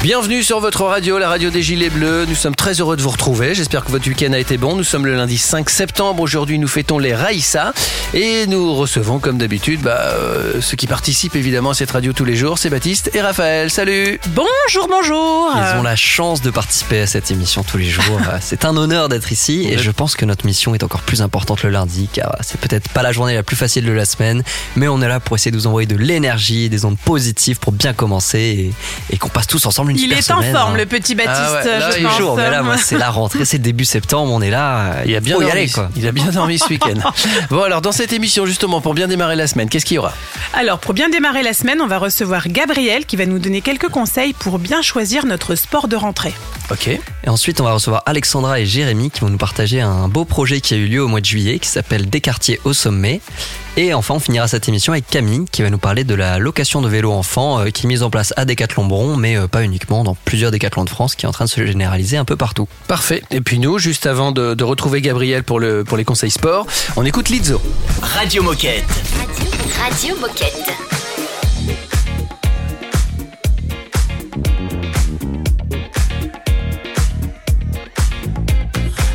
Bienvenue sur votre radio, la radio des Gilets Bleus. Nous sommes très heureux de vous retrouver. J'espère que votre week-end a été bon. Nous sommes le lundi 5 septembre. Aujourd'hui, nous fêtons les Raïssa. Et nous recevons, comme d'habitude, bah, euh, ceux qui participent évidemment à cette radio tous les jours. C'est Baptiste et Raphaël. Salut Bonjour, bonjour Ils ont la chance de participer à cette émission tous les jours. c'est un honneur d'être ici et je pense que notre mission est encore plus importante le lundi car c'est peut-être pas la journée la plus facile de la semaine, mais on est là pour essayer de vous envoyer de l'énergie, des ondes positives pour bien commencer et, et qu'on passe tous ensemble une Il super est en forme, hein. le petit Baptiste, Ah ouais, là, je il pense. Toujours, mais là, moi, c'est la rentrée, c'est début septembre, on est là. il a bien dormi, aller, quoi. Il a bien dormi ce week-end. bon, alors, dans cette émission, justement, pour bien démarrer la semaine, qu'est-ce qu'il y aura? Alors, pour bien démarrer la semaine, on va recevoir Gabriel qui va nous donner quelques conseils pour bien choisir notre sport de rentrée. Ok. Et ensuite, on va recevoir Alexandra et Jérémy qui vont nous partager un beau projet qui a eu lieu au mois de juillet qui s'appelle Des quartiers au sommet. Et enfin, on finira cette émission avec Camille qui va nous parler de la location de vélos enfants euh, qui est mise en place à Décathlon Bron, mais euh, pas uniquement dans plusieurs Décathlons de France qui est en train de se généraliser un peu partout. Parfait. Et puis nous, juste avant de, de retrouver Gabriel pour, le, pour les conseils sport, on écoute Lizzo. Radio Moquette. Radio Moquette.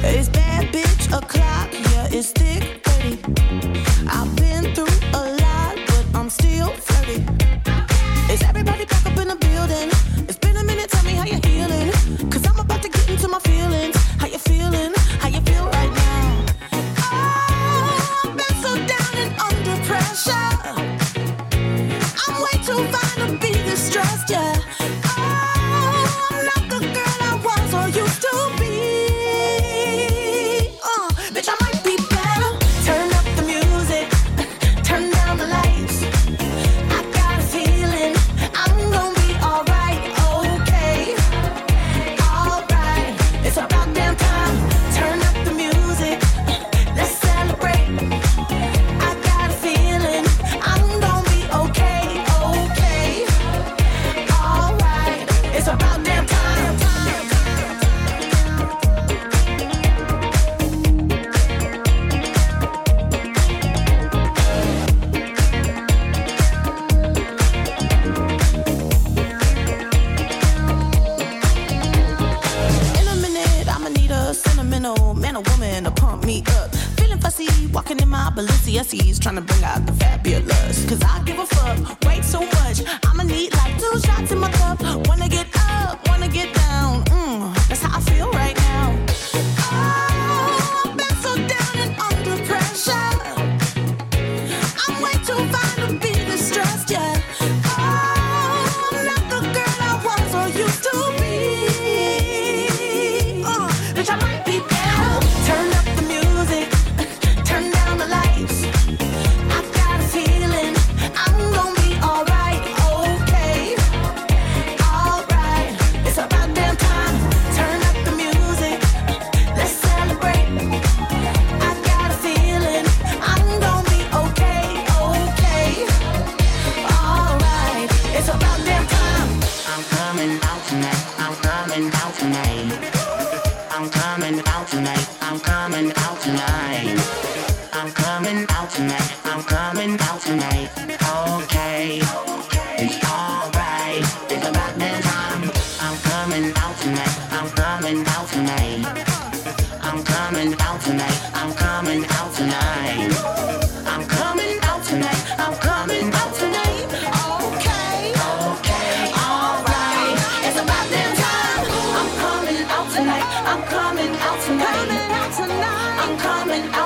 It's bad bitch o'clock, yeah, it's thick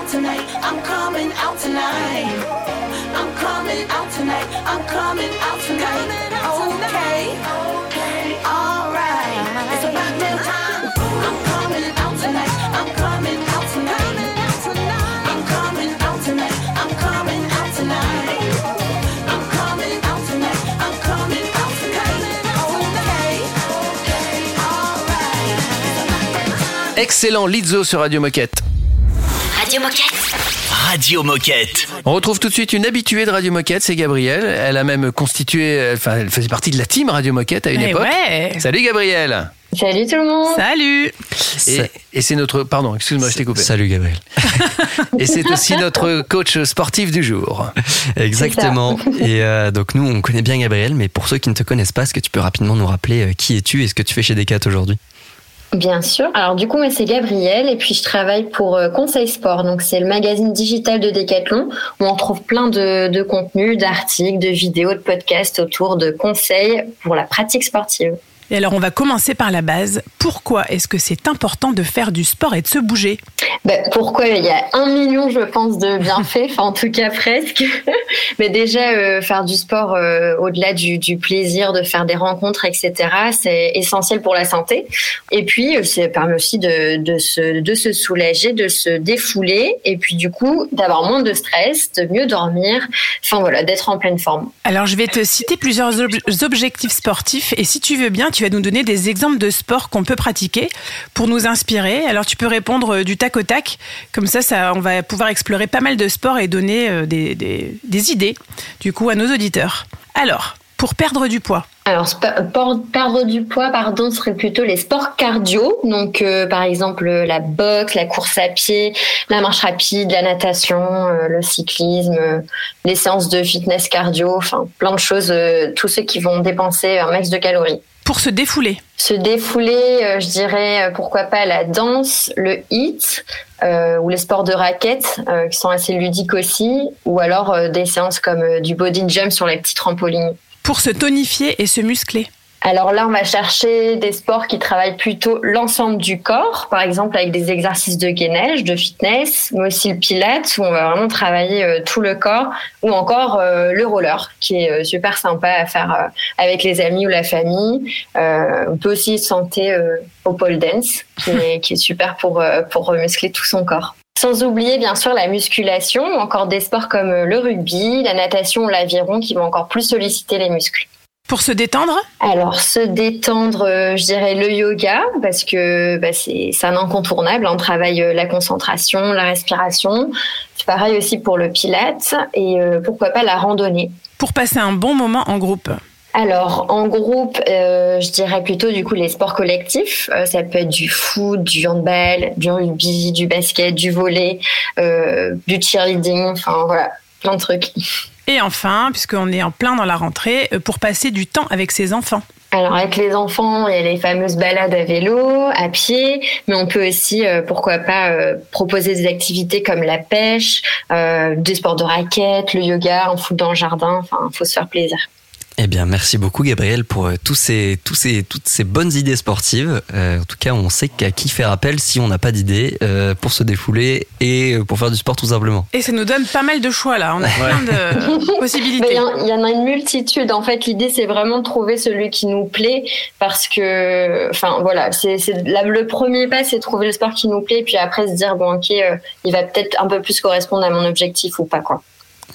out tonight. I'm coming out tonight. I'm coming out tonight. I'm coming out tonight. Okay. Okay. Alright. It's about that time. I'm coming out tonight. I'm coming out tonight. I'm coming out tonight. I'm coming out tonight. I'm coming out tonight. I'm coming out tonight. Okay. Okay. Alright. Excellent Lizzo sur Radio Moquette. Radio Moquette. Radio Moquette. On retrouve tout de suite une habituée de Radio Moquette, c'est Gabrielle. Elle a même constitué, enfin, elle faisait partie de la team Radio Moquette à une époque. ouais. Salut Gabrielle. Salut tout le monde. Salut Et, et c'est notre, pardon, excuse-moi, je t'ai coupé. Salut Gabriel. Et c'est aussi notre coach sportif du jour. Exactement. Et euh, donc nous, on connaît bien Gabriel, mais pour ceux qui ne te connaissent pas, est-ce que tu peux rapidement nous rappeler euh, qui es-tu et ce que tu fais chez Decat aujourd'hui? Bien sûr. Alors du coup, moi c'est Gabrielle et puis je travaille pour euh, Conseil Sport. Donc c'est le magazine digital de Decathlon où on trouve plein de, de contenus, d'articles, de vidéos, de podcasts autour de conseils pour la pratique sportive. Et alors, on va commencer par la base. Pourquoi est-ce que c'est important de faire du sport et de se bouger? Ben, pourquoi? Il y a un million, je pense, de bienfaits, enfin en tout cas presque. Mais déjà, euh, faire du sport euh, au-delà du, du plaisir de faire des rencontres, etc., c'est essentiel pour la santé. Et puis, euh, ça permet aussi de, de, se, de se soulager, de se défouler, et puis du coup, d'avoir moins de stress, de mieux dormir, enfin voilà, d'être en pleine forme. Alors, je vais te citer plusieurs ob- objectifs sportifs et si tu veux bien, tu vas nous donner des exemples de sports qu'on peut pratiquer pour nous inspirer. Alors, tu peux répondre euh, du tac au tac. Comme ça, on va pouvoir explorer pas mal de sports et donner euh, des, idées, du coup, à nos auditeurs. Alors, pour perdre du poids, Alors, perdre du poids, pardon, serait plutôt les sports cardio. Donc, euh, par exemple, la boxe, la course à pied, la marche rapide, la natation, le cyclisme, les séances de fitness cardio, enfin, plein de choses, tous ceux qui vont dépenser un max de calories. Pour se défouler. Se défouler, euh, je dirais, euh, pourquoi pas la danse, le hit, euh, ou les sports de raquettes, euh, qui sont assez ludiques aussi, ou alors euh, des séances comme du body jump sur les petits trampolines. Pour se tonifier et se muscler. Alors là, on va chercher des sports qui travaillent plutôt l'ensemble du corps, par exemple avec des exercices de gainage, de fitness, mais aussi le pilates où on va vraiment travailler euh, tout le corps, ou encore euh, le roller qui est euh, super sympa à faire avec les amis ou la famille. On peut aussi se euh, au pole dance qui est, super pour pour muscler tout son corps. Sans oublier bien sûr la musculation, ou encore des sports comme le rugby, la natation l'aviron qui vont encore plus solliciter les muscles. Pour se détendre, Alors, se détendre, euh, je dirais le yoga, parce que bah, c'est un incontournable. On travaille euh, la concentration, la respiration. C'est pareil aussi pour le pilate et euh, pourquoi pas la randonnée. pour passer un bon moment en groupe. Alors, en groupe, euh, je dirais plutôt du coup les sports collectifs. Euh, ça peut être du foot, du handball, du rugby, du basket, du volley, du cheerleading, enfin voilà, plein de trucs. Et enfin, puisqu'on est en plein dans la rentrée, euh, pour passer du temps avec ses enfants. Alors avec les enfants, il y a les fameuses balades à vélo, à pied, mais on peut aussi, euh, pourquoi pas, euh, proposer des activités comme la pêche, des sports de raquettes, le yoga, en foot dans le jardin. Enfin, faut se faire plaisir. Eh bien, merci beaucoup Gabriel pour euh, tous ces, tous ces, toutes ces bonnes idées sportives. Euh, en tout cas, on sait qu'à qui faire appel si on n'a pas d'idées euh, pour se défouler et euh, pour faire du sport tout simplement. Et ça nous donne pas mal de choix là. On a plein de possibilités. il y, en- il y en a une multitude. En fait, l'idée c'est vraiment de trouver celui qui nous plaît, parce que, enfin voilà, c'est le premier pas, c'est de trouver le sport qui nous plaît, puis après se dire bon ok, euh, il va peut-être un peu plus correspondre à mon objectif ou pas quoi.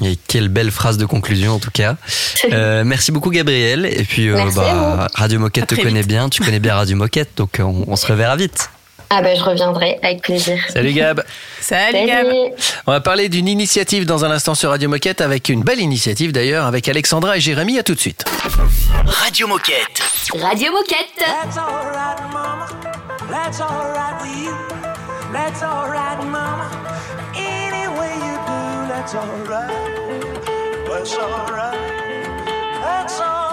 Et quelle belle phrase de conclusion en tout cas. Euh, merci beaucoup Gabriel. Et puis euh, bah, Radio Moquette te connaît vite. bien, tu connais bien Radio Moquette, donc euh, on, on se reverra vite. Ah ben je reviendrai avec plaisir. Salut Gab. Salut Gab. On va parler d'une initiative dans un instant sur Radio Moquette avec une belle initiative d'ailleurs avec Alexandra et Jérémy. À tout de suite. Radio Moquette. Radio Moquette. That's alright, mama. That's alright with you. That's alright, mama. That's alright. That's alright. That's alright,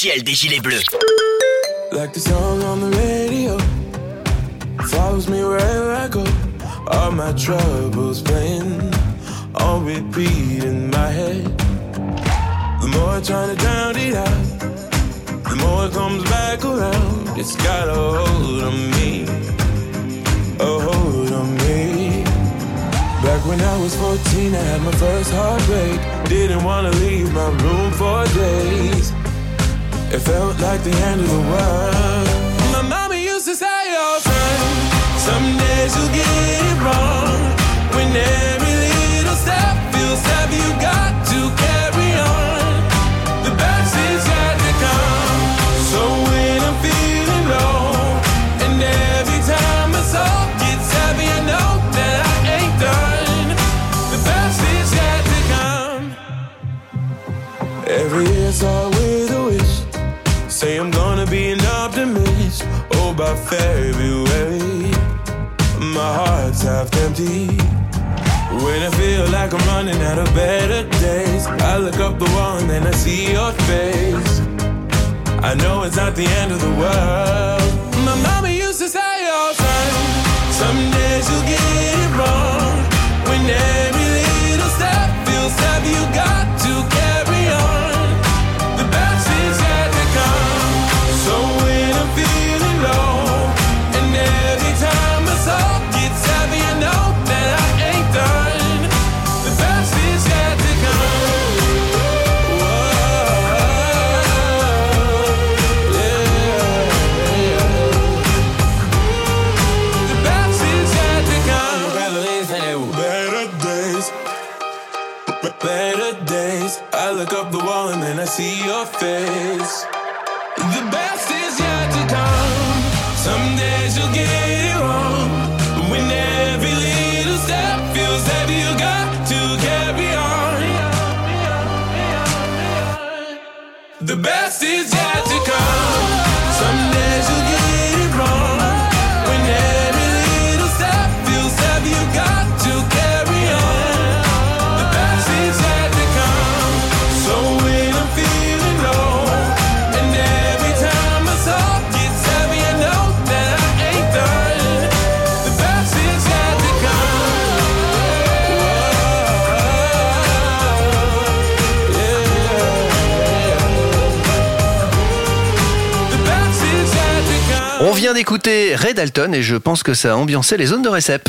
des Gilets Bleus. Like the song on the radio follows me wherever I go. All my troubles playing on repeat in my head. The more I try to drown it out, the more it comes back around. It's got a hold on me, a hold on me. Back when I was 14, I had my first heartbreak. Didn't wanna leave my room for days. It felt like the end of the world. My mama used to say, "Oh, son, some days you'll get it wrong. When every little step feels heavy, you got to carry February, my heart's half empty. When I feel like I'm running out of better days, I look up the wall and then I see your face. I know it's not the end of the world. My mama used to say, oh, son, some days you'll get it wrong. When every little step feels heavy, you got Dalton et je pense que ça a ambiancé les zones de récep.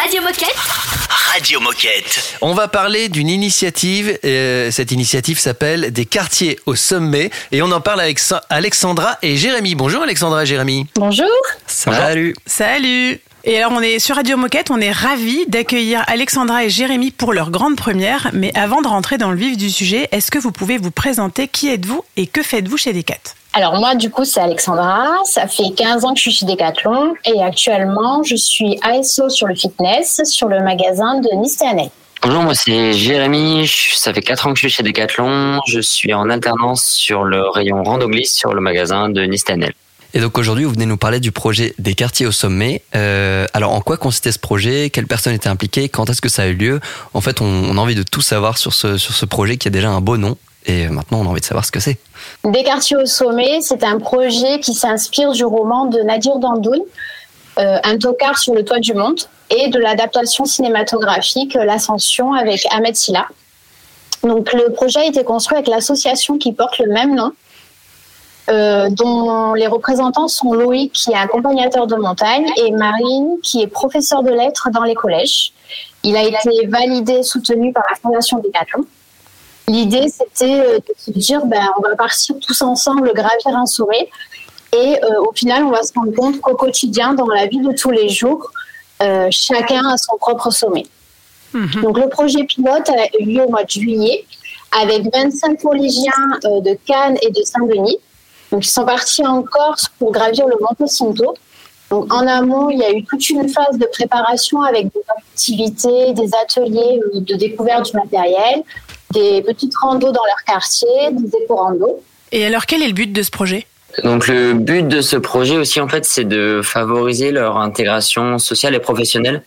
Radio Moquette. Radio Moquette. On va parler d'une initiative. euh, cette initiative s'appelle Des quartiers au sommet. Et on en parle avec Sa- Alexandra et Jérémy. Bonjour Alexandra et Jérémy. Bonjour. Salut. Salut Et alors on est sur Radio Moquette, on est ravis d'accueillir Alexandra et Jérémy pour leur grande première. Mais avant de rentrer dans le vif du sujet, est-ce que vous pouvez vous présenter? Qui êtes-vous et que faites-vous chez Decat? Alors moi, du coup, c'est Alexandra. Ça fait 15 ans que je suis chez Decathlon et actuellement, je suis ASO sur le fitness, sur le magasin de Nice et. Bonjour, moi c'est Jérémy, Je- ça fait 4 ans que je suis chez Decathlon, je suis en alternance sur le rayon rando glisse sur le magasin de Nistanel. Et donc aujourd'hui, vous venez nous parler du projet des quartiers au sommet. Euh, alors en quoi consistait ce projet? Quelles personnes étaient impliquées Quand est-ce que ça a eu lieu? En fait, on, on a envie de tout savoir sur ce, sur ce projet qui a déjà un beau nom. Et maintenant, on a envie de savoir ce que c'est. Des quartiers au sommet, c'est un projet qui s'inspire du roman de Nadir Dandoun, euh, Un tocard sur le toit du monde, et de l'adaptation cinématographique euh, L'Ascension avec Ahmed Silla. Donc le projet a été construit avec l'association qui porte le même nom, euh, dont les représentants sont Loïc, qui est accompagnateur de montagne, et Marine, qui est professeur de lettres dans les collèges. Il a été validé, soutenu par la Fondation Decathlon. L'idée, c'était euh, de se dire, ben, on va partir tous ensemble gravir un sommet. Et euh, au final, on va se rendre compte qu'au quotidien, dans la vie de tous les jours, euh, chacun a son propre sommet. Donc le projet pilote a eu lieu au mois de juillet avec 25 collégiens euh, de Cannes et de Saint-Denis. Donc ils sont partis en Corse pour gravir le Monte Cinto. Donc en amont, il y a eu toute une phase de préparation avec des activités, des ateliers de découverte du matériel, des petites randos dans leur quartier, des éco-randos. Et alors, quel est le but de ce projet? Donc le but de ce projet aussi en fait c'est de favoriser leur intégration sociale et professionnelle.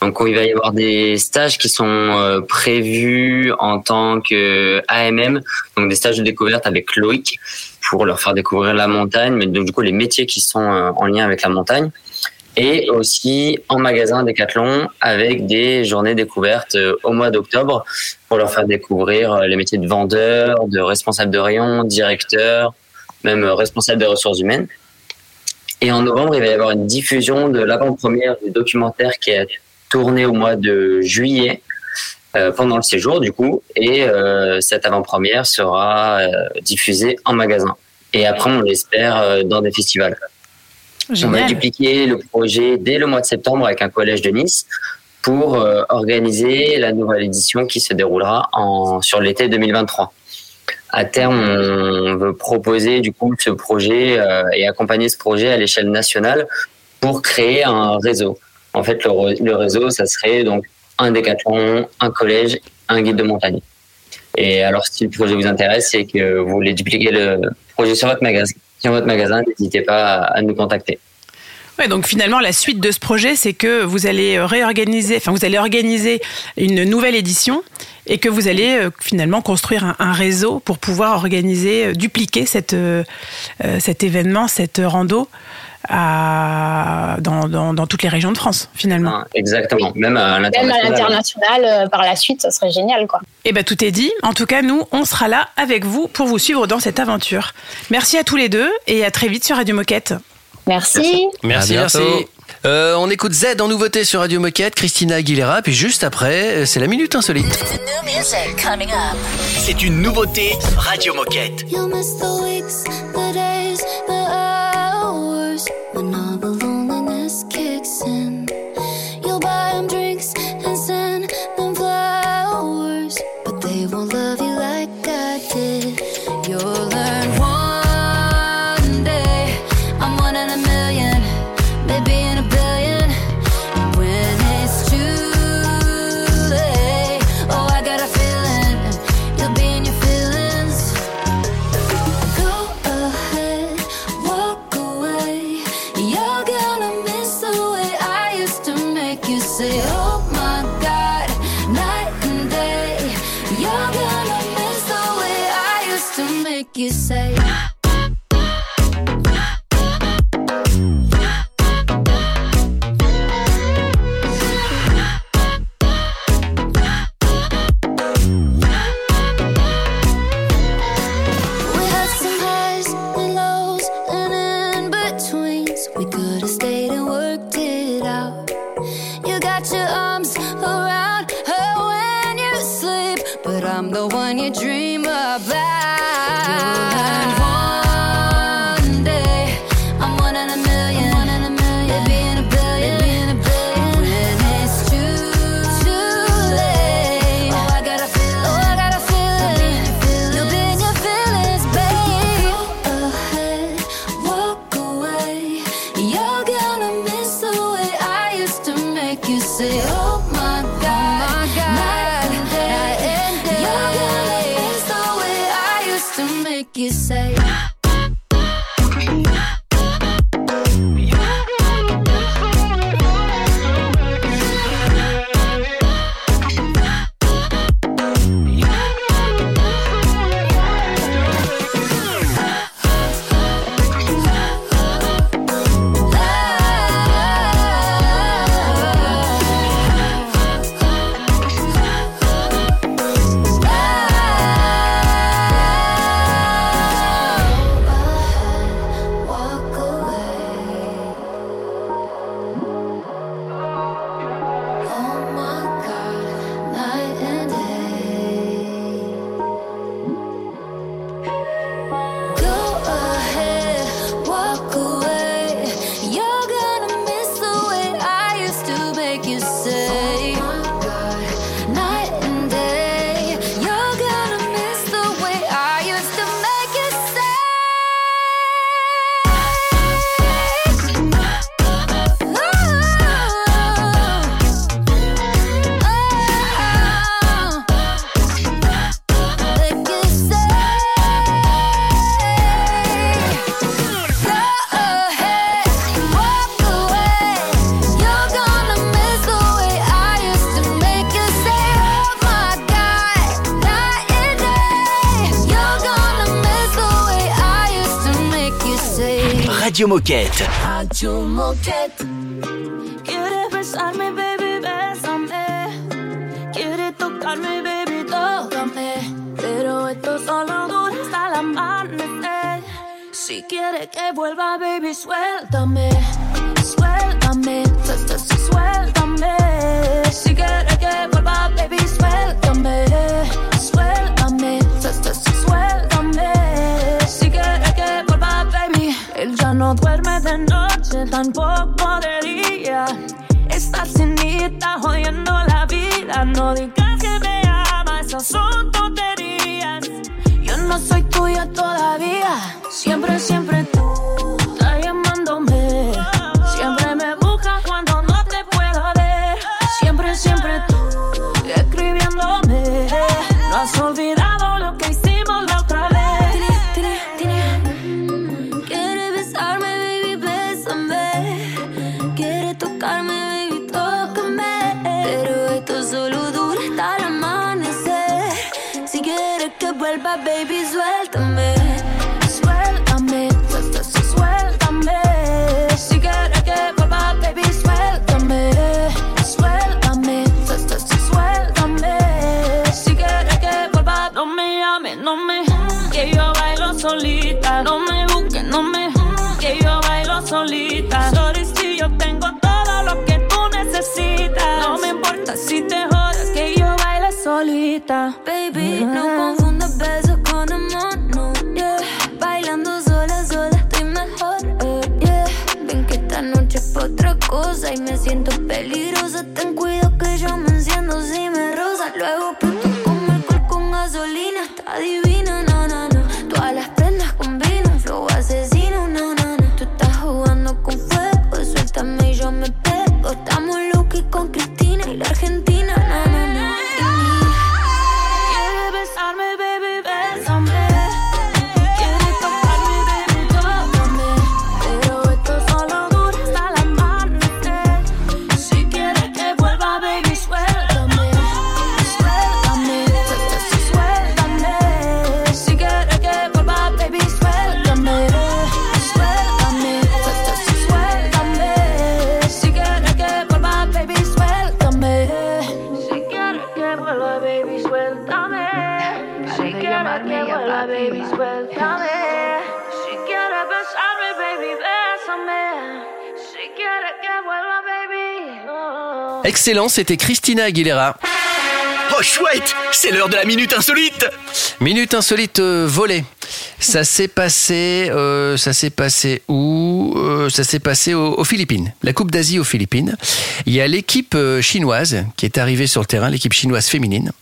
Donc il va y avoir des stages qui sont euh, prévus en tant que AMM, donc des stages de découverte avec Loïc pour leur faire découvrir la montagne, mais donc du coup les métiers qui sont euh, en lien avec la montagne. Et aussi en magasin Decathlon avec des journées découvertes euh, au mois d'octobre pour leur faire découvrir euh, les métiers de vendeur, de responsable de rayon, directeur, même euh, responsable des ressources humaines. Et en novembre, il va y avoir une diffusion de l'avant-première du documentaire qui est tourné au mois de juillet pendant le séjour du coup. Et cette avant-première sera diffusée en magasin. Et après, on l'espère dans des festivals. On va dupliquer le projet dès le mois de septembre avec un collège de Nice pour euh, organiser la nouvelle édition qui se déroulera en, sur l'été 2023. À terme, on veut proposer du coup ce projet euh, et accompagner ce projet à l'échelle nationale pour créer un réseau. En fait, le, le réseau, ça serait donc un décathlon, un collège, un guide de montagne. Et alors, si le projet vous intéresse et que vous voulez dupliquer le projet sur votre magasin, sur votre magasin, n'hésitez pas à nous contacter. Ouais, donc finalement, la suite de ce projet, c'est que vous allez euh, réorganiser, enfin, vous allez organiser une nouvelle édition et que vous allez euh, finalement construire un, réseau pour pouvoir organiser, euh, dupliquer cette, cet événement, cette rando à, dans, dans, dans toutes les régions de France, finalement. Ah, Exactement, même à Même à l'international. euh, par la suite, ça serait génial, quoi. Eh ben tout est dit. En tout cas, nous, on sera là avec vous pour vous suivre dans cette aventure. Merci à tous les deux et à très vite sur Radio Moquette. Merci. Merci, À merci. Euh, on écoute Z en nouveauté sur Radio Moquette, Christina Aguilera, puis juste après, euh, c'est la minute insolite. C'est une nouveauté Radio Moquette. Love you Moquette. Radio Moquette. Quieres besarme, baby, bésame. Quieres tocarme, baby, tócame. Pero esto solo dura hasta el amanecer. Si quieres que vuelva, baby, suéltame. Suéltame, tampoco día. Está cenita jodiendo la vida. No digas que me ama, esas son tonterías. Yo no soy tuya todavía. Siempre, siempre tú suéltame. Si quieres besarme, baby, bésame. Si quieres que vuelva, baby. oh. Excellent, c'était Christina Aguilera. Oh chouette, c'est l'heure de la minute insolite. Minute insolite euh, volée. Ça s'est passé, euh, ça s'est passé où Euh, Ça s'est passé au- aux, Philippines. La Coupe d'Asie aux Philippines. Il y a l'équipe euh, chinoise qui est arrivée sur le terrain, l'équipe chinoise féminine,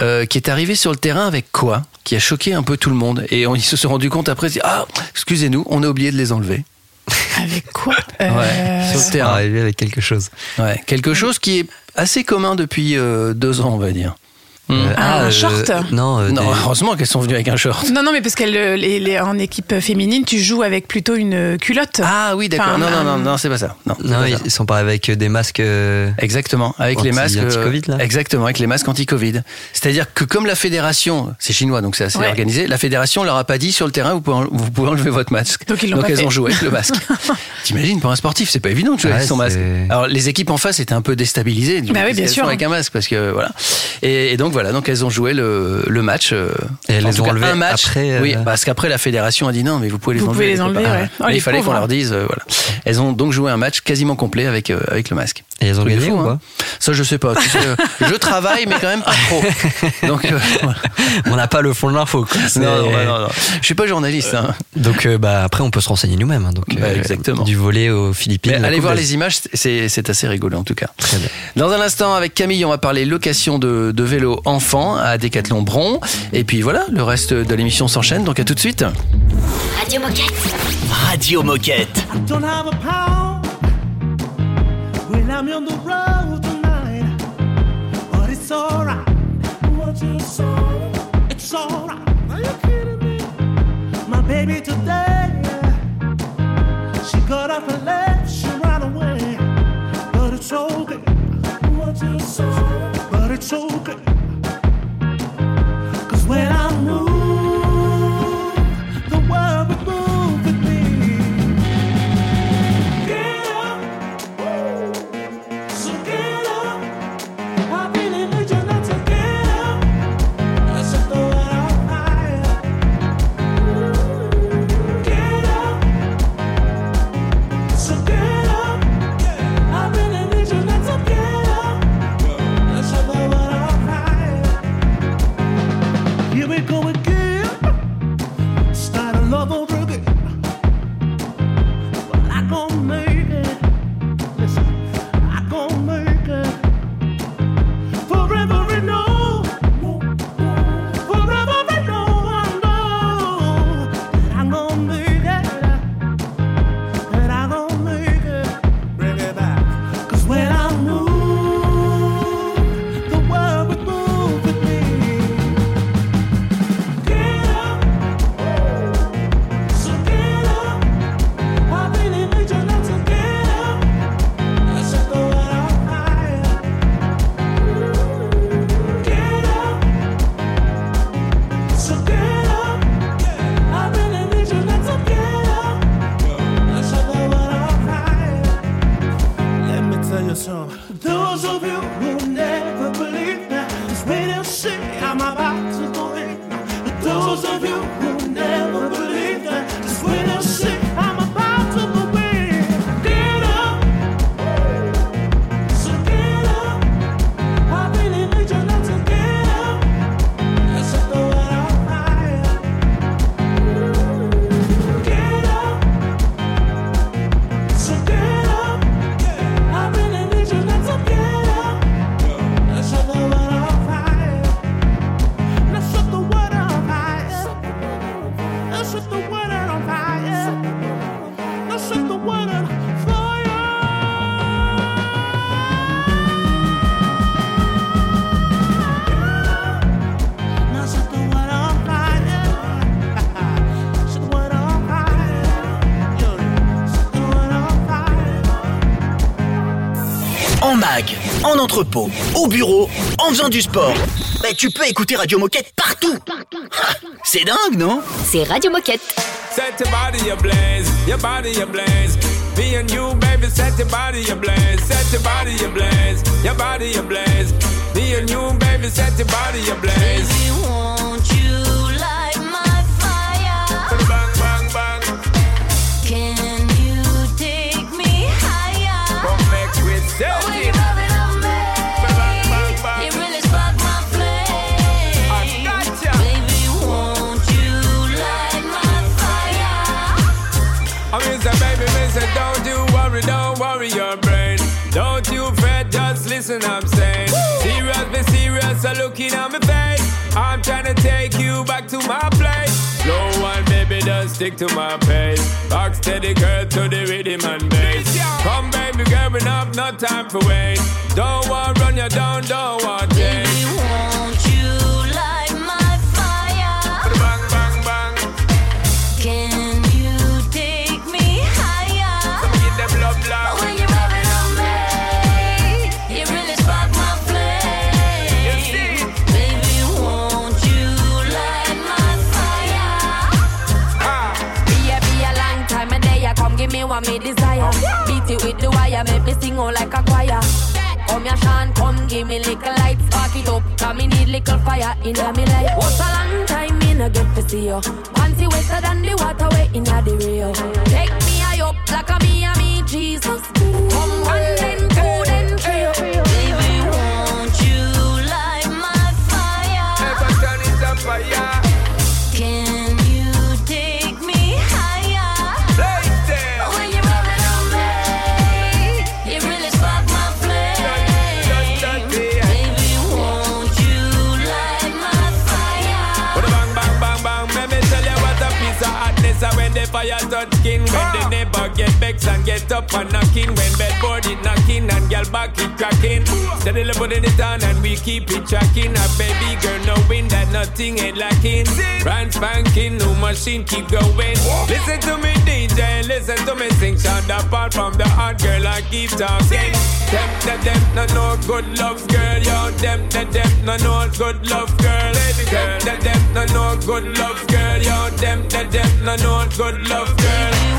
euh, qui est arrivée sur le terrain avec quoi? Qui a choqué un peu tout le monde. Et on, ils se sont rendus compte après, ils se disent, ah, excusez-nous, on a oublié de les enlever. Avec quoi? Euh, Ouais, sur le terrain. Arrivé avec quelque chose. Ouais, quelque chose qui est assez commun depuis euh, deux ans, on va dire. Hmm. Euh, Un euh, short Non, euh, Non, des- heureusement qu'elles sont venues avec un short. Non, non, mais parce qu'en équipe féminine, tu joues avec plutôt une culotte. Ah oui, d'accord. Enfin, non, non, non, non, c'est pas ça. Non, c'est non, pas ils ça. sont pas avec des masques. euh, Exactement, avec les Anti- masques euh, anti-Covid, là Exactement, avec les masques anti-Covid. C'est-à-dire que comme la fédération, c'est chinois donc c'est assez Ouais. organisé, la fédération leur a pas dit sur le terrain vous pouvez, vous pouvez enlever votre masque. Donc, ils l'ont pas elles fait. ont joué avec le masque. T'imagines pour un sportif, c'est pas évident de jouer Ouais, avec son masque. Alors les équipes en face étaient un peu déstabilisées. du Bah oui, bien sûr. avec un masque parce que voilà. Et, et donc voilà, donc elles ont joué le, le match. euh, Et elles en les tout ont match. après, euh, Oui, parce qu'après la fédération a dit non, mais vous pouvez les Vous enlever. pouvez les enlever, ouais. Oh, Mais les il fallait qu'on leur dise euh, voilà. Elles ont donc joué un match quasiment complet avec euh, avec le masque. Et elles ont gagné fou, ou hein. Ça, je sais pas. Tu sais, euh, je travaille, mais quand même pas trop. Donc, euh, voilà. On n'a pas le fond de l'info. non, non, non, non. Je suis pas journaliste. Hein. Donc euh, bah, après, on peut se renseigner nous-mêmes. hein. donc, Bah, exactement. Du volet aux Philippines. Allez Coupe voir les images, c'est c'est assez rigolo en tout cas. Très bien. Dans un instant, avec Camille, on va parler location de, de vélo enfant à Décathlon Bron. Et puis voilà, le reste de l'émission s'enchaîne. Donc à tout de suite. Radio Moquette. Radio Moquette. I'm on the road tonight. But it's alright. It's alright. Are you kidding me? My baby today, she got up she ran away. But it's okay. But it's okay. Entrepôt, au bureau, en faisant du sport. Ben, tu peux écouter Radio Moquette partout. C'est dingue, non? C'est Radio Moquette. Set your body ablaze, your body ablaze. Me and you, baby, set your body ablaze, set your body ablaze, your body ablaze. Me and you, baby, set your body ablaze. Don't you fret, just listen, I'm saying. Serious, be serious, so looking at my face. I'm trying to take you back to my place. Slow one, baby, just stick to my pace. Rock steady, girl, to the rhythm and bass. Come, baby, girl, enough, no time for wait. Don't want run you down, don't want wire, make me sing out like a choir. Come here, Sean, come give me little light, spark it up. Cause me need little fire in me life. What's a long time me no get to see you? Panty wetter than the water way in the Rio. Take me high up like a me and me Jesus. Come one then two then three. Baby, won't you light my fire? Never turn it fire. The fire touch skin, when the ah! neighbor get get up and knocking, when bedboard it knocking and girl back it cracking. Steadily putting it on and we keep it tracking. A baby girl knowing that nothing ain't lacking. Brand spanking, new machine keep going. Listen to me DJ, listen to me sing. Sound apart from the hot girl I keep talking. Them, them, them, no no good love girl, yo. Them, them, them, no no good love girl. Them, them, them, no no good love girl, yo. Them, them, them, no no good love girl.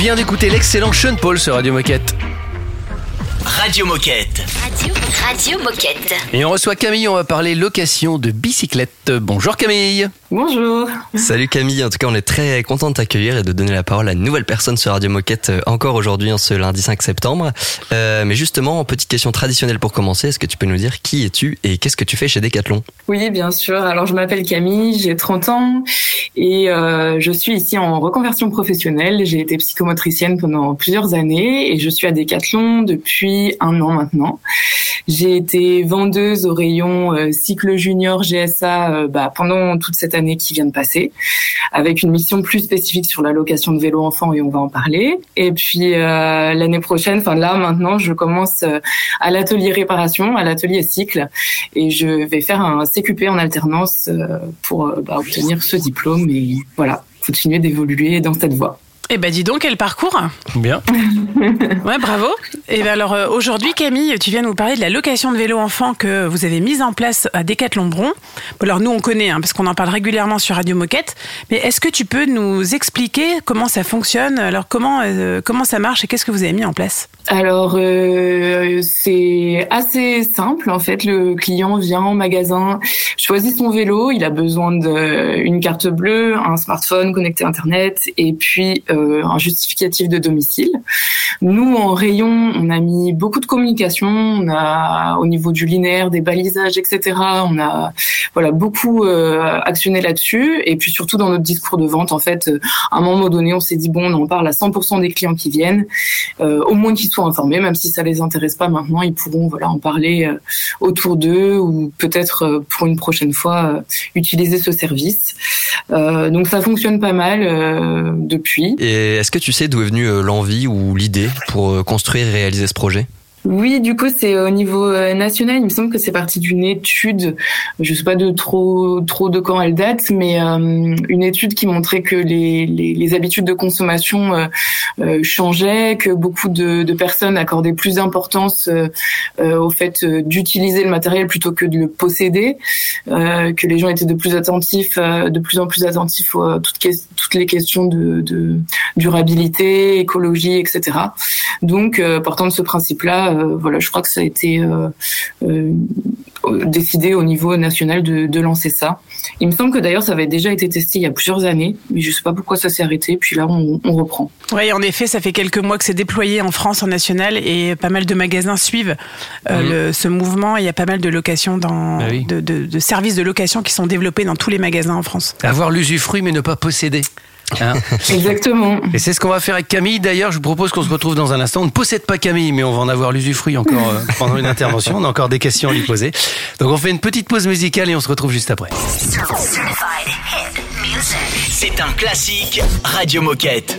Vient d'écouter l'excellent Sean Paul sur Radio Moquette. Radio Moquette. Radio, Moquette. Et on reçoit Camille, on va parler location de bicyclette. Bonjour Camille. Bonjour. Salut Camille, en tout cas on est très content de t'accueillir et de donner la parole à une nouvelle personne sur Radio Moquette euh, encore aujourd'hui en ce lundi 5 septembre. Euh, mais justement, petite question traditionnelle pour commencer, est-ce que tu peux nous dire qui es-tu et qu'est-ce que tu fais chez Decathlon? Oui, bien sûr. Alors, je m'appelle Camille, j'ai 30 ans et euh, je suis ici en reconversion professionnelle. J'ai été psychomotricienne pendant plusieurs années et je suis à Decathlon depuis un an maintenant. J'ai été vendeuse au rayon euh, cycle junior GSA euh, bah, pendant toute cette année qui vient de passer, avec une mission plus spécifique sur la location de vélos enfants et on va en parler. Et puis euh, l'année prochaine, enfin là maintenant, je commence à l'atelier réparation, à l'atelier cycle, et je vais faire un CQP en alternance pour bah, obtenir ce diplôme et voilà, continuer d'évoluer dans cette voie. Eh ben dis donc, quel parcours Bien. Ouais, bravo. Et ben alors euh, aujourd'hui, Camille, tu viens nous parler de la location de vélos enfants que vous avez mise en place à Décathlon Bron. Bon, alors nous, on connaît, hein, parce qu'on en parle régulièrement sur Radio Moquette. Mais est-ce que tu peux nous expliquer comment ça fonctionne? Alors comment euh, comment ça marche et qu'est-ce que vous avez mis en place? Alors euh, c'est assez simple en fait. Le client vient en magasin, choisit son vélo, il a besoin d'une carte bleue, un smartphone connecté à internet et puis euh, un justificatif de domicile. Nous en rayon, on a mis beaucoup de communication, on a au niveau du linéaire, des balisages, etc. On a voilà beaucoup euh, actionné là-dessus et puis surtout dans notre discours de vente en fait, euh, à un moment donné, on s'est dit bon, on en parle à 100% des clients qui viennent, euh, au moins qu'ils soient informés, même si ça les intéresse pas maintenant, ils pourront voilà en parler euh, autour d'eux ou peut-être euh, pour une prochaine fois euh, utiliser ce service. Euh, donc ça fonctionne pas mal euh, depuis. Est-ce que tu sais d'où est venue euh, l'envie ou l'idée pour euh, construire et réaliser ce projet? Oui, du coup, c'est au niveau euh, national. Il me semble que c'est parti d'une étude. Je sais pas de trop trop de quand elle date, mais euh, une étude qui montrait que les, les, habitudes de consommation euh, euh, changeaient, que beaucoup de, de personnes accordaient plus d'importance euh, euh, au fait euh, d'utiliser le matériel plutôt que de le posséder, euh, que les gens étaient de plus attentifs, euh, de plus en plus attentifs à toutes, toutes les questions de, de durabilité, écologie, etc. Donc, euh, partant de ce principe-là, euh, voilà, je crois que ça a été euh, euh, décidé au niveau national de, de lancer ça. Il me semble que d'ailleurs ça avait déjà été testé il y a plusieurs années, mais je sais pas pourquoi ça s'est arrêté. Puis là, on, on reprend. Oui, en effet, ça fait quelques mois que c'est déployé en France, en national, et pas mal de magasins suivent euh, Mhm. le- ce mouvement. Il y a pas mal de locations dans, Ah oui. de, de- de services de location qui sont développés dans tous les magasins en France. Avoir l'usufruit mais ne pas posséder. Hein Exactement. Et c'est ce qu'on va faire avec Camille. D'ailleurs, je vous propose qu'on se retrouve dans un instant. On ne possède pas Camille, mais on va en avoir l'usufruit encore euh, pendant une intervention. On a encore des questions à lui poser. Donc on fait une petite pause musicale et on se retrouve juste après. C'est un classique Radio Moquette.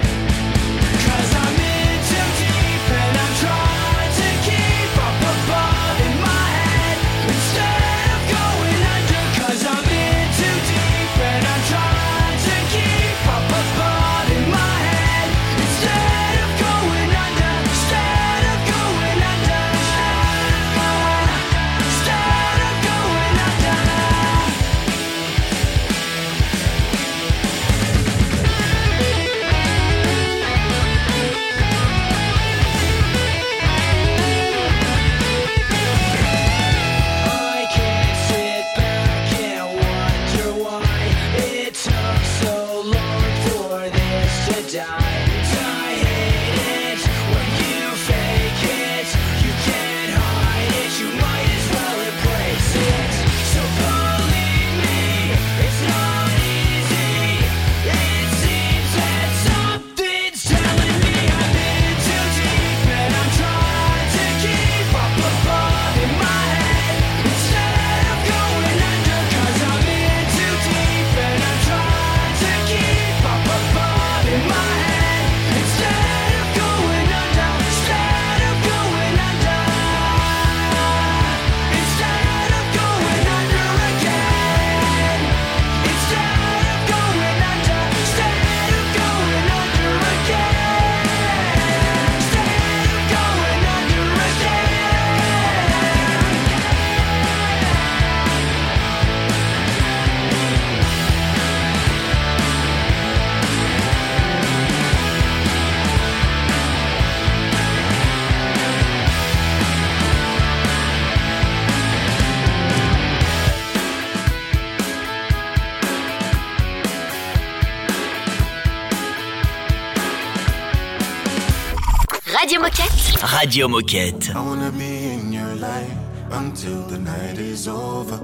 Radio Moquette. I wanna be in your life until the night is over.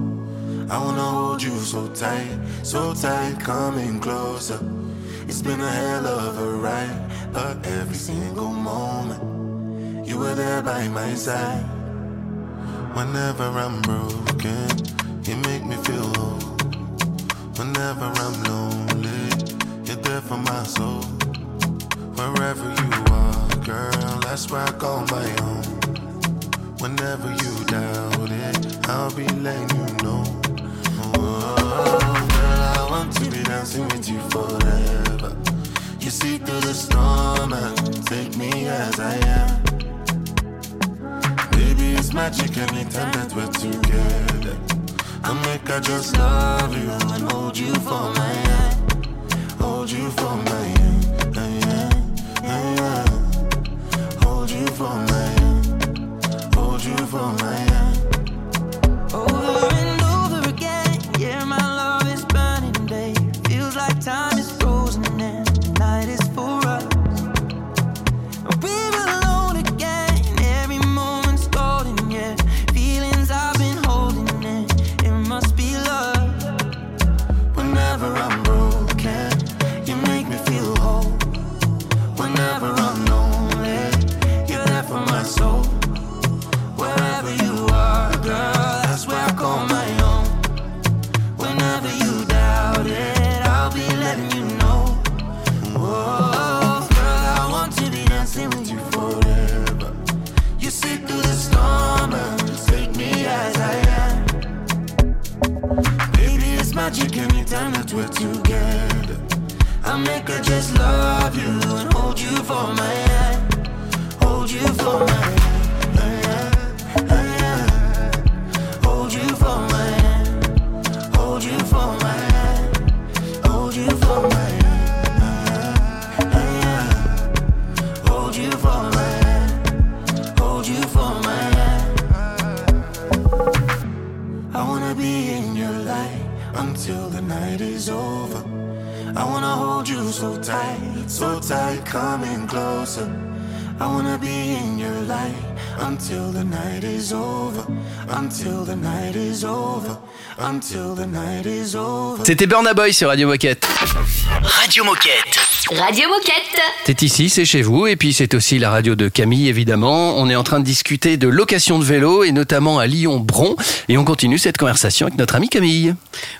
I wanna hold you so tight, so tight, coming closer. It's been a hell of a ride, but every single moment you were there by my side. Whenever I'm broken, you make me feel whole. Whenever I'm lonely, you're there for my soul. Wherever you are, girl, where I call my own. Whenever you doubt it, I'll be letting you know. Oh, girl, I want to be dancing with you forever. You see through the storm and take me as I am. Baby, it's magic anytime that we're together. I make I just love you and hold you for my hand. So tight, so tight, coming closer. I wanna be in your light until the night is over, until the night is over, until the night is over. C'était Burna Boy sur Radio Moquette. Radio Moquette. Radio Moquette. C'est ici, c'est chez vous, et puis c'est aussi la radio de Camille, évidemment. On est en train de discuter de location de vélo, et notamment à Lyon-Bron, et on continue cette conversation avec notre amie Camille.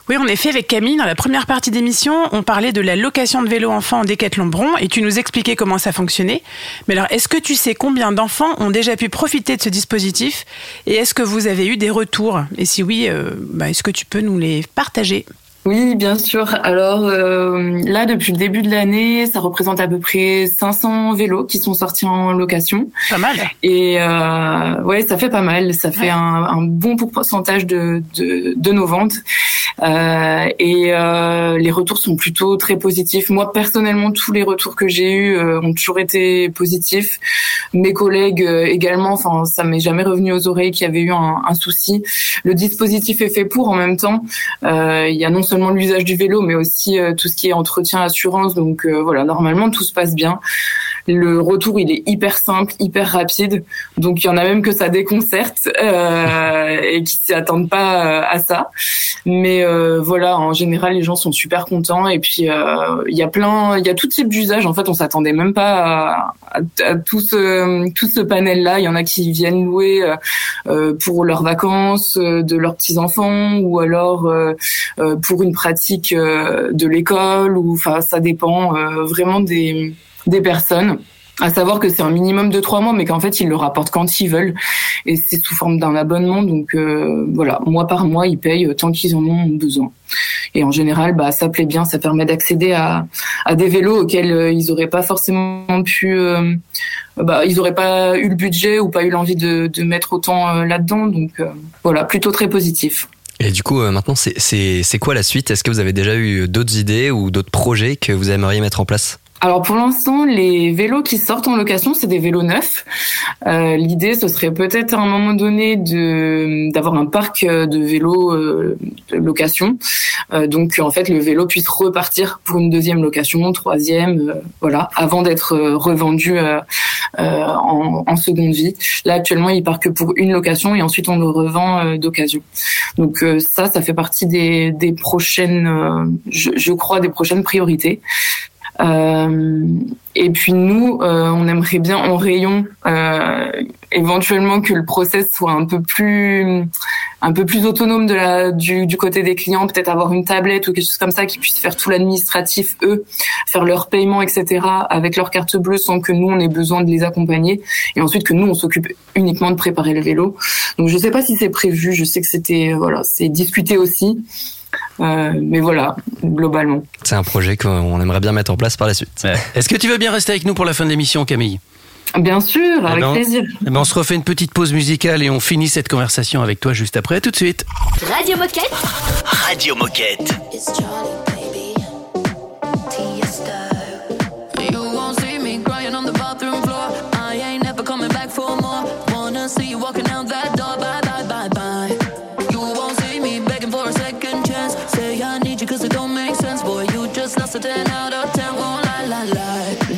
Oui, en effet, avec Camille, dans la première partie d'émission, on parlait de la location de vélo enfant en Décathlon Bron et tu nous expliquais comment ça fonctionnait. Mais alors, est-ce que tu sais combien d'enfants ont déjà pu profiter de ce dispositif et est-ce que vous avez eu des retours? Et si oui, euh, bah, est-ce que tu peux nous les partager? Oui, bien sûr. Alors euh, là, depuis le début de l'année, ça représente à peu près 500 vélos qui sont sortis en location. Pas mal. Et euh, ouais, ça fait pas mal. Ça fait un, un bon pourcentage de, de, de nos ventes. Euh, et euh, les retours sont plutôt très positifs. Moi, personnellement, tous les retours que j'ai eus euh, ont toujours été positifs. Mes collègues euh, également. Enfin, ça m'est jamais revenu aux oreilles qu'il y avait eu un, un souci. Le dispositif est fait pour en même temps. Euh, il y a non seulement l'usage du vélo, mais aussi euh, tout ce qui est entretien, assurance. Donc euh, voilà, normalement tout se passe bien. Le retour, il est hyper simple, hyper rapide. Donc il y en a même que ça déconcerte euh, et qui s'y attendent pas euh, à ça. Mais euh, voilà, en général, les gens sont super contents. Et puis euh, il y a plein, il y a tout type d'usage. En fait, on s'attendait même pas à, à- tout ce tout ce panel-là. Il y en a qui viennent louer euh, pour leurs vacances de leurs petits enfants ou alors pour une pratique de l'école. Ou enfin, ça dépend vraiment des des personnes. À savoir que c'est un minimum de trois mois, mais qu'en fait ils le rapportent quand ils veulent, et c'est sous forme d'un abonnement. Donc euh, voilà, mois par mois ils payent tant qu'ils en ont besoin. Et en général, bah ça plaît bien, ça permet d'accéder à, à des vélos auxquels euh, ils auraient pas forcément pu, euh, bah ils auraient pas eu le budget ou pas eu l'envie de, de mettre autant euh, là-dedans. Donc euh, voilà, plutôt très positif. Et du coup, euh, maintenant, c'est quoi la suite? Est-ce que vous avez déjà eu d'autres idées ou d'autres projets que vous aimeriez mettre en place? Alors pour l'instant, les vélos qui sortent en location, c'est des vélos neufs. Euh, L'idée, ce serait peut-être à un moment donné de d'avoir un parc euh, de vélos euh, de location. Euh, donc en fait, le vélo puisse repartir pour une deuxième location, troisième, euh, voilà, avant d'être euh, revendu en, en seconde vie. Là actuellement, il part que pour une location et ensuite on le revend d'occasion. Donc ça, ça fait partie des, des prochaines, je, je crois, des prochaines priorités. Euh, et puis nous, euh, on aimerait bien en rayon, euh, éventuellement que le process soit un peu plus, un peu plus autonome de la, du, du côté des clients, peut-être avoir une tablette ou quelque chose comme ça qui puisse faire tout l'administratif eux, faire leur paiement, etc. avec leur carte bleue sans que nous on ait besoin de les accompagner. Et ensuite que nous on s'occupe uniquement de préparer le vélo. Donc je sais pas si c'est prévu. Je sais que c'était, voilà, c'est discuté aussi. Euh, mais voilà, globalement. C'est un projet qu'on aimerait bien mettre en place par la suite. Est-ce que tu veux bien rester avec nous pour la fin de l'émission, Camille? Bien sûr, avec Eh ben, plaisir. eh ben, on se refait une petite pause musicale et on finit cette conversation avec toi juste après. À tout de suite. Radio Moquette. Radio Moquette.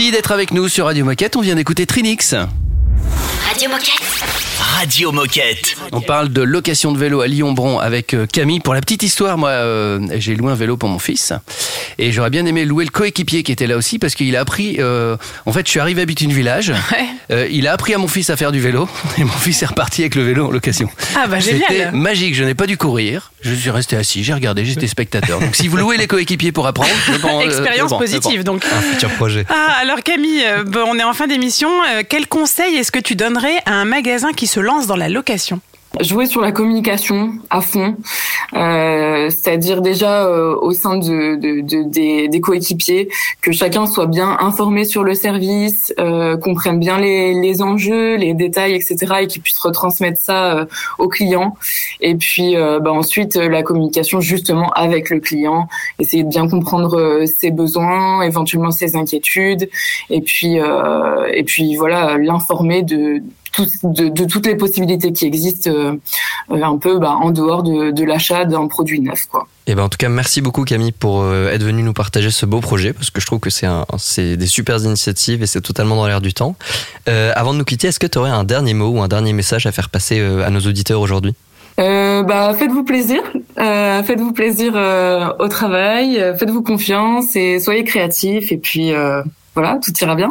Merci d'être avec nous sur Radio Moquette. On vient d'écouter Trinix. Radio Moquette. Radio Moquette. On parle de location de vélo à Lyon-Bron avec euh, Camille. Pour la petite histoire, moi, euh, j'ai loué un vélo pour mon fils. Et j'aurais bien aimé louer le coéquipier qui était là aussi parce qu'il a appris. euh, en fait, je suis arrivé à Bitune Village. Euh, il a appris à mon fils à faire du vélo. Et mon fils est reparti avec le vélo en location. Ah bah C'était génial. magique. Je n'ai pas dû courir. Je suis resté assis. J'ai regardé. J'étais spectateur. Donc, si vous louez les coéquipiers pour apprendre, euh, Expérience bon, bon. positive donc. Un futur projet. Ah, alors Camille, euh, bon, on est en fin d'émission. Euh, quel conseil est-ce que tu donnerais à un magasin qui se lance dans la location? Jouer sur la communication à fond, euh, c'est-à-dire déjà euh, au sein de, de- de- des, des coéquipiers, que chacun soit bien informé sur le service, euh, comprenne bien les, les enjeux, les détails, etc., et qu'il puisse retransmettre ça euh, aux clients. Et puis euh, bah, ensuite euh, la communication justement avec le client, essayer de bien comprendre ses besoins, éventuellement ses inquiétudes, et puis et puis voilà l'informer de tout- de, de toutes les possibilités qui existent euh, euh, un peu bah, en dehors de, de l'achat d'un produit neuf quoi. Et ben en tout cas, merci beaucoup Camille pour euh, être venue nous partager ce beau projet parce que je trouve que c'est un, c'est des super initiatives et c'est totalement dans l'air du temps. Euh, avant de nous quitter, est-ce que tu aurais un dernier mot ou un dernier message à faire passer euh, à nos auditeurs aujourd'hui? Euh, bah, faites-vous plaisir, euh, faites-vous plaisir euh, au travail, euh, faites-vous confiance et soyez créatifs et puis euh, voilà, tout ira bien.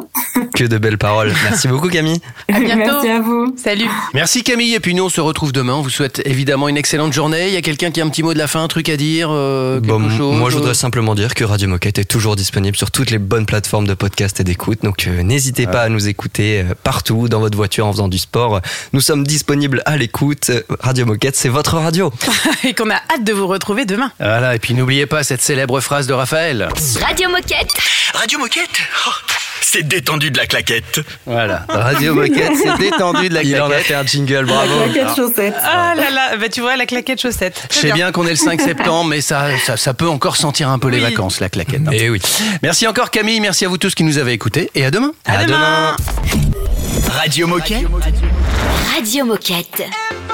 Que de belles paroles. Merci beaucoup Camille. À bientôt. Merci à vous. Salut. Merci Camille. Et puis nous, on se retrouve demain. On vous souhaite évidemment une excellente journée. Il y a quelqu'un qui a un petit mot de la fin, un truc à dire euh, quelque Bon, chose moi, je voudrais simplement dire que Radio Moquette est toujours disponible sur toutes les bonnes plateformes de podcast et d'écoute. Donc, euh, n'hésitez pas à nous écouter euh, partout, dans votre voiture, en faisant du sport. Nous sommes disponibles à l'écoute. Euh, Radio Moquette, c'est votre radio. Et qu'on a hâte de vous retrouver demain. Voilà, et puis n'oubliez pas cette célèbre phrase de Raphaël. Radio Moquette. Radio Moquette Oh, C'est détendu de la claquette. Voilà, Radio Moquette, c'est détendu de la Il en a claquette. fait un jingle, bravo. Claquette chaussette. Ah là là, bah tu vois la claquette chaussette. Je sais bien qu'on est le 5 septembre, mais ça, ça, ça peut encore sentir un peu les vacances, la claquette. hein. Et oui. Merci encore Camille, merci à vous tous qui nous avez écoutés, et à demain. À, demain. Radio Moquette Radio Moquette. What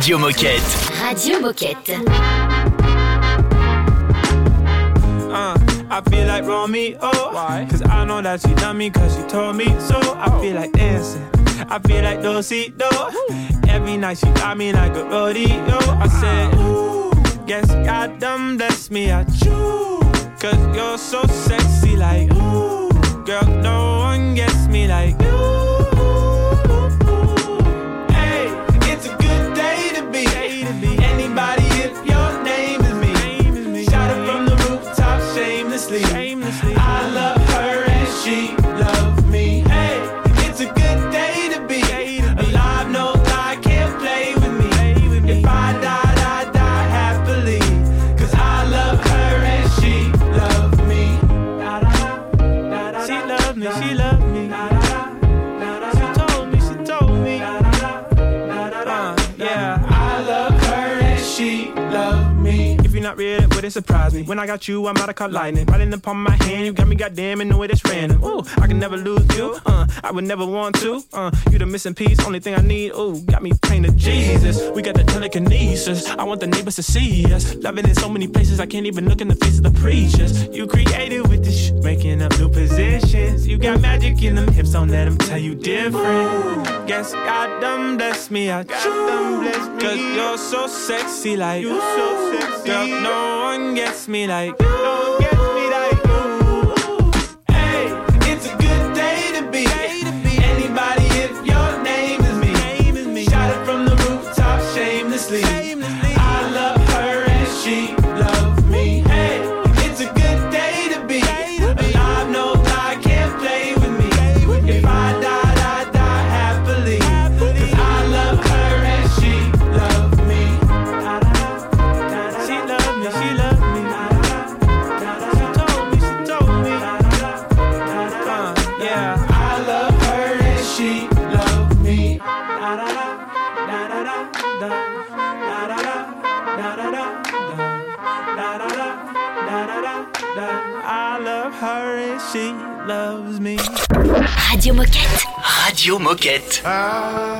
Radio Moquette. Radio Moquette. Uh, I feel like Romeo. Why? Cause I know that she done me cause she told me so. I feel like dancing. I feel like Dosito. Every night she got me like a rodeo. I said, Ooh, guess God done bless me. I choose. Cause you're so sexy like, ooh, girl, no one gets me like you. Wouldn't surprise me. When I got you, I'm out of caught lightning. Right in the palm of my hand, you got me goddamn in the way that's random. Ooh, I can never lose you. Uh, I would never want to. Uh, you the missing piece, only thing I need. Ooh, got me praying to Jesus. We got the telekinesis. I want the neighbors to see us. Loving in so many places, I can't even look in the face of the preachers. You created with this shit, making up new positions. You got magic in them hips, don't let them tell you different. Guess God done bless me, I choose. Cause you're so sexy, like you so sexy. Girl, no one Gets me like. Get. Ah.